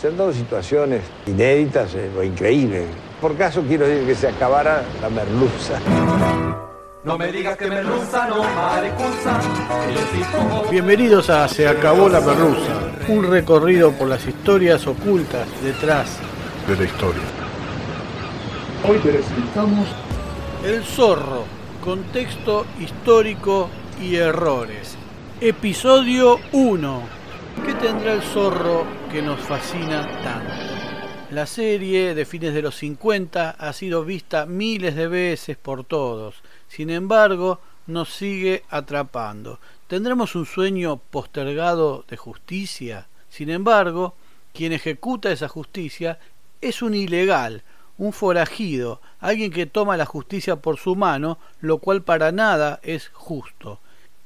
Se han dado situaciones inéditas eh, o increíbles. Por caso quiero decir que se acabara la merluza. No me digas que merluza, no sí como- Bienvenidos a Se acabó la merluza, un recorrido por las historias ocultas detrás de la historia. Hoy presentamos El zorro, contexto histórico y errores. Episodio 1. ¿Qué tendrá el zorro que nos fascina tanto? La serie de fines de los 50 ha sido vista miles de veces por todos. Sin embargo, nos sigue atrapando. ¿Tendremos un sueño postergado de justicia? Sin embargo, quien ejecuta esa justicia es un ilegal, un forajido, alguien que toma la justicia por su mano, lo cual para nada es justo.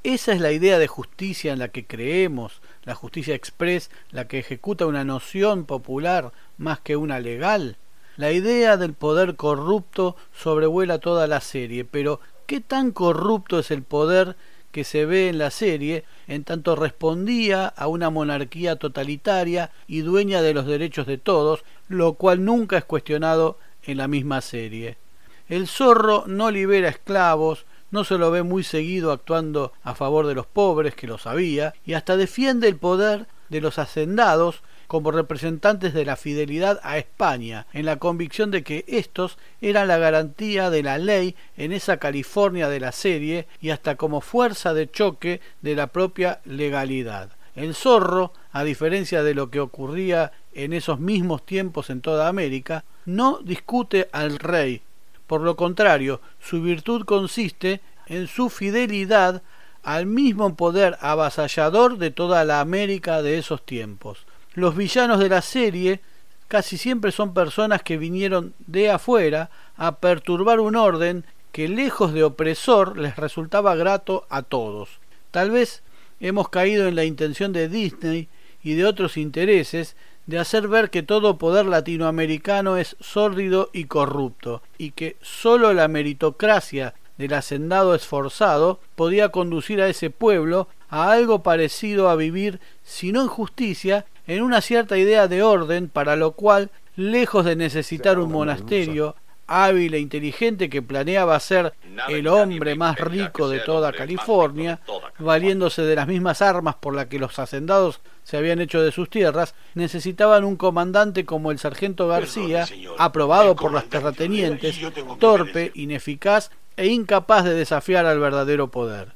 Esa es la idea de justicia en la que creemos, la justicia express, la que ejecuta una noción popular más que una legal. La idea del poder corrupto sobrevuela toda la serie, pero ¿qué tan corrupto es el poder que se ve en la serie en tanto respondía a una monarquía totalitaria y dueña de los derechos de todos, lo cual nunca es cuestionado en la misma serie? El zorro no libera esclavos, no se lo ve muy seguido actuando a favor de los pobres, que lo sabía, y hasta defiende el poder de los hacendados como representantes de la fidelidad a España, en la convicción de que estos eran la garantía de la ley en esa California de la serie y hasta como fuerza de choque de la propia legalidad. El zorro, a diferencia de lo que ocurría en esos mismos tiempos en toda América, no discute al rey, por lo contrario, su virtud consiste en su fidelidad al mismo poder avasallador de toda la América de esos tiempos. Los villanos de la serie casi siempre son personas que vinieron de afuera a perturbar un orden que lejos de opresor les resultaba grato a todos. Tal vez hemos caído en la intención de Disney y de otros intereses de hacer ver que todo poder latinoamericano es sórdido y corrupto, y que sólo la meritocracia del hacendado esforzado podía conducir a ese pueblo a algo parecido a vivir, si no en justicia, en una cierta idea de orden, para lo cual, lejos de necesitar un monasterio, hábil e inteligente que planeaba ser el hombre más rico de toda California, valiéndose de las mismas armas por las que los hacendados se habían hecho de sus tierras, necesitaban un comandante como el sargento García, aprobado por las terratenientes, torpe, ineficaz e incapaz de desafiar al verdadero poder.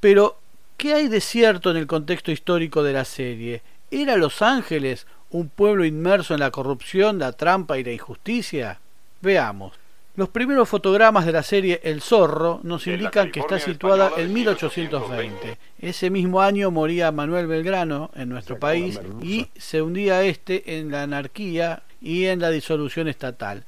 Pero, ¿qué hay de cierto en el contexto histórico de la serie? ¿Era Los Ángeles un pueblo inmerso en la corrupción, la trampa y la injusticia? Veamos. Los primeros fotogramas de la serie El Zorro nos indican que está situada en 1820. Ese mismo año moría Manuel Belgrano en nuestro país y se hundía este en la anarquía y en la disolución estatal.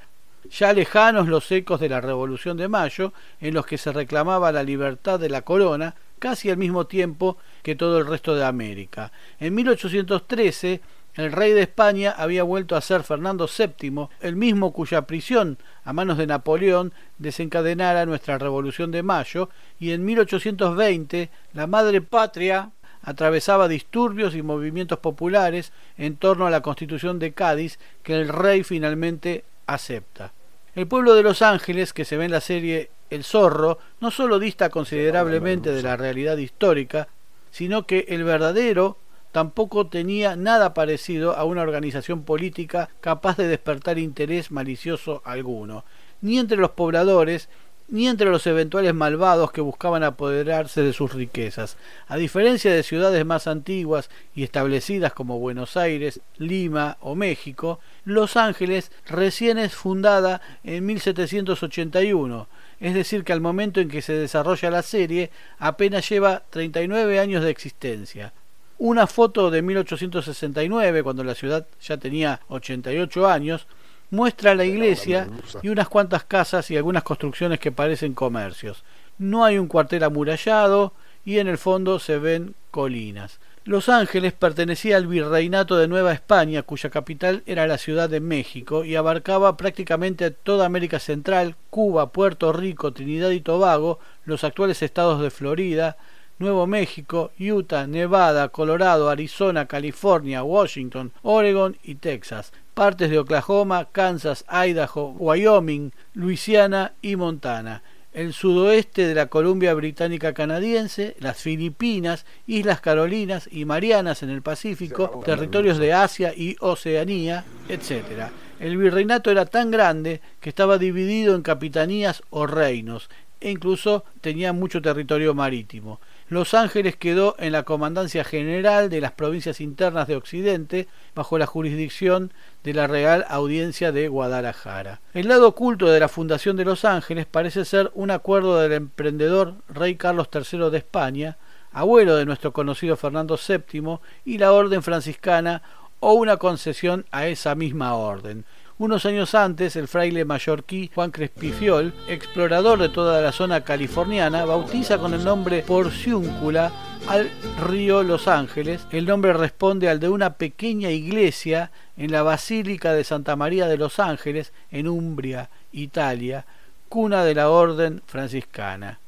Ya lejanos los ecos de la Revolución de Mayo, en los que se reclamaba la libertad de la corona, casi al mismo tiempo que todo el resto de América. En 1813 el rey de España había vuelto a ser Fernando VII, el mismo cuya prisión a manos de Napoleón desencadenara nuestra Revolución de Mayo, y en 1820 la madre patria atravesaba disturbios y movimientos populares en torno a la Constitución de Cádiz que el rey finalmente acepta. El pueblo de Los Ángeles, que se ve en la serie El Zorro, no solo dista considerablemente de la realidad histórica, sino que el verdadero tampoco tenía nada parecido a una organización política capaz de despertar interés malicioso alguno, ni entre los pobladores, ni entre los eventuales malvados que buscaban apoderarse de sus riquezas. A diferencia de ciudades más antiguas y establecidas como Buenos Aires, Lima o México, Los Ángeles recién es fundada en 1781, es decir, que al momento en que se desarrolla la serie apenas lleva 39 años de existencia. Una foto de 1869, cuando la ciudad ya tenía 88 años, muestra la iglesia y unas cuantas casas y algunas construcciones que parecen comercios. No hay un cuartel amurallado y en el fondo se ven colinas. Los Ángeles pertenecía al virreinato de Nueva España, cuya capital era la Ciudad de México y abarcaba prácticamente toda América Central, Cuba, Puerto Rico, Trinidad y Tobago, los actuales estados de Florida, Nuevo México, Utah, Nevada, Colorado, Arizona, California, Washington, Oregon y Texas, partes de Oklahoma, Kansas, Idaho, Wyoming, Luisiana y Montana, el sudoeste de la Columbia Británica Canadiense, las Filipinas, Islas Carolinas y Marianas en el Pacífico, territorios de Asia y Oceanía, etc. El virreinato era tan grande que estaba dividido en capitanías o reinos, e incluso tenía mucho territorio marítimo. Los Ángeles quedó en la Comandancia General de las Provincias Internas de Occidente, bajo la jurisdicción de la Real Audiencia de Guadalajara. El lado oculto de la fundación de Los Ángeles parece ser un acuerdo del emprendedor rey Carlos III de España, abuelo de nuestro conocido Fernando VII, y la Orden Franciscana, o una concesión a esa misma orden. Unos años antes, el fraile mallorquí Juan Crespifiol, explorador de toda la zona californiana, bautiza con el nombre Porciúncula al río Los Ángeles. El nombre responde al de una pequeña iglesia en la Basílica de Santa María de Los Ángeles, en Umbria, Italia, cuna de la orden franciscana.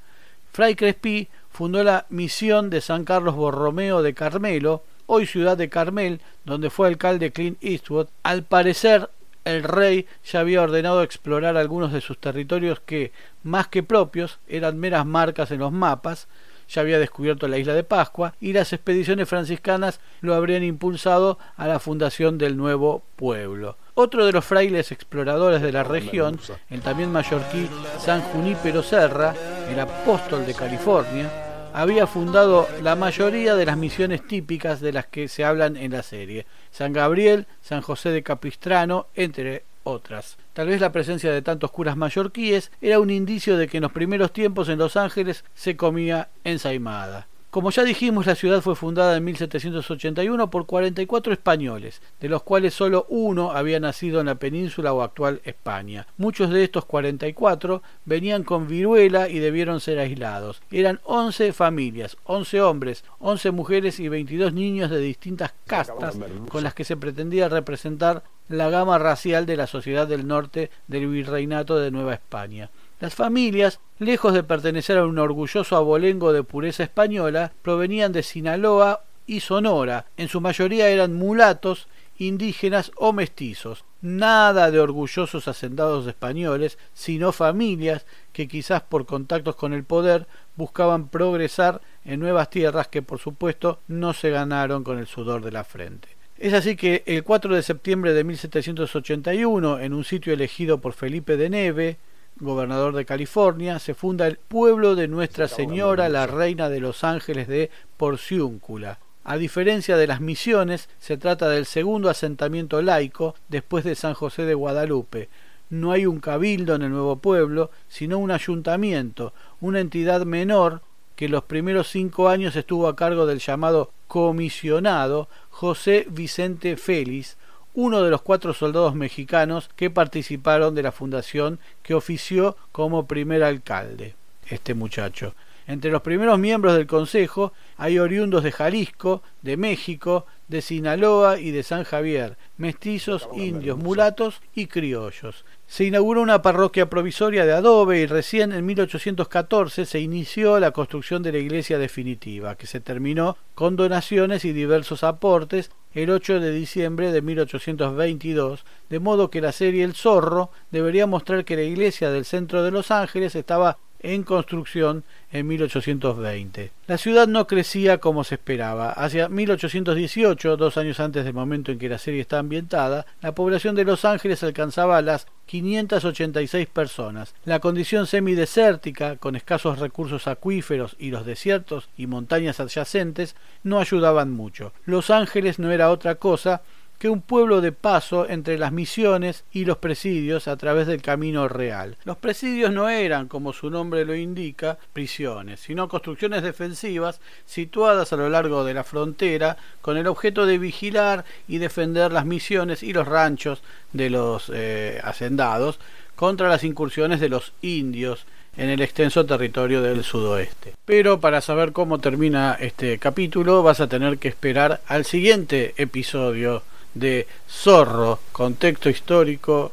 Fray Crespi fundó la misión de San Carlos Borromeo de Carmelo, hoy ciudad de Carmel, donde fue alcalde Clint Eastwood. Al parecer, el rey ya había ordenado explorar algunos de sus territorios que, más que propios, eran meras marcas en los mapas, ya había descubierto la isla de Pascua y las expediciones franciscanas lo habrían impulsado a la fundación del nuevo pueblo. Otro de los frailes exploradores de la región, el también mallorquí San Junípero Serra, el apóstol de California, había fundado la mayoría de las misiones típicas de las que se hablan en la serie, San Gabriel, San José de Capistrano, entre otras. Tal vez la presencia de tantos curas mallorquíes era un indicio de que en los primeros tiempos en Los Ángeles se comía ensaimada. Como ya dijimos, la ciudad fue fundada en 1781 por 44 españoles, de los cuales solo uno había nacido en la península o actual España. Muchos de estos 44 venían con viruela y debieron ser aislados. Eran 11 familias, 11 hombres, 11 mujeres y 22 niños de distintas castas con las que se pretendía representar la gama racial de la sociedad del norte del virreinato de Nueva España. Las familias, lejos de pertenecer a un orgulloso abolengo de pureza española, provenían de Sinaloa y Sonora. En su mayoría eran mulatos, indígenas o mestizos. Nada de orgullosos hacendados españoles, sino familias que quizás por contactos con el poder buscaban progresar en nuevas tierras que por supuesto no se ganaron con el sudor de la frente. Es así que el 4 de septiembre de 1781, en un sitio elegido por Felipe de Neve, gobernador de California, se funda el pueblo de Nuestra Señora, la Reina de los Ángeles de Porciúncula. A diferencia de las misiones, se trata del segundo asentamiento laico después de San José de Guadalupe. No hay un cabildo en el nuevo pueblo, sino un ayuntamiento, una entidad menor que los primeros cinco años estuvo a cargo del llamado comisionado José Vicente Félix, uno de los cuatro soldados mexicanos que participaron de la fundación que ofició como primer alcalde, este muchacho. Entre los primeros miembros del Consejo hay oriundos de Jalisco, de México, de Sinaloa y de San Javier, mestizos, indios, mulatos y criollos. Se inauguró una parroquia provisoria de adobe y recién en 1814 se inició la construcción de la iglesia definitiva, que se terminó con donaciones y diversos aportes el 8 de diciembre de 1822, de modo que la serie El Zorro debería mostrar que la iglesia del centro de Los Ángeles estaba en construcción en 1820. La ciudad no crecía como se esperaba. Hacia 1818, dos años antes del momento en que la serie está ambientada, la población de Los Ángeles alcanzaba las 586 personas. La condición semidesértica, con escasos recursos acuíferos y los desiertos y montañas adyacentes, no ayudaban mucho. Los Ángeles no era otra cosa que un pueblo de paso entre las misiones y los presidios a través del camino real. Los presidios no eran, como su nombre lo indica, prisiones, sino construcciones defensivas situadas a lo largo de la frontera con el objeto de vigilar y defender las misiones y los ranchos de los eh, hacendados contra las incursiones de los indios en el extenso territorio del sudoeste. Pero para saber cómo termina este capítulo vas a tener que esperar al siguiente episodio de Zorro, contexto histórico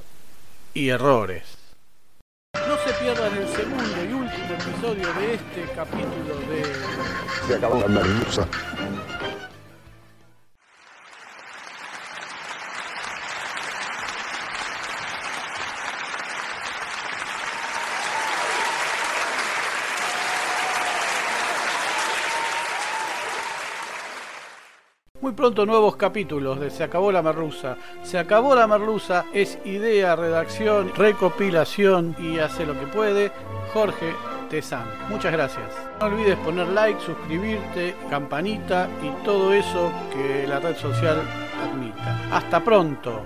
y errores. No se pierdan el segundo y último episodio de este capítulo de... Se acabó la merluza. Muy pronto nuevos capítulos de Se acabó la merluza. Se acabó la merluza es idea, redacción, recopilación y hace lo que puede Jorge Tezán. Muchas gracias. No olvides poner like, suscribirte, campanita y todo eso que la red social admita. Hasta pronto.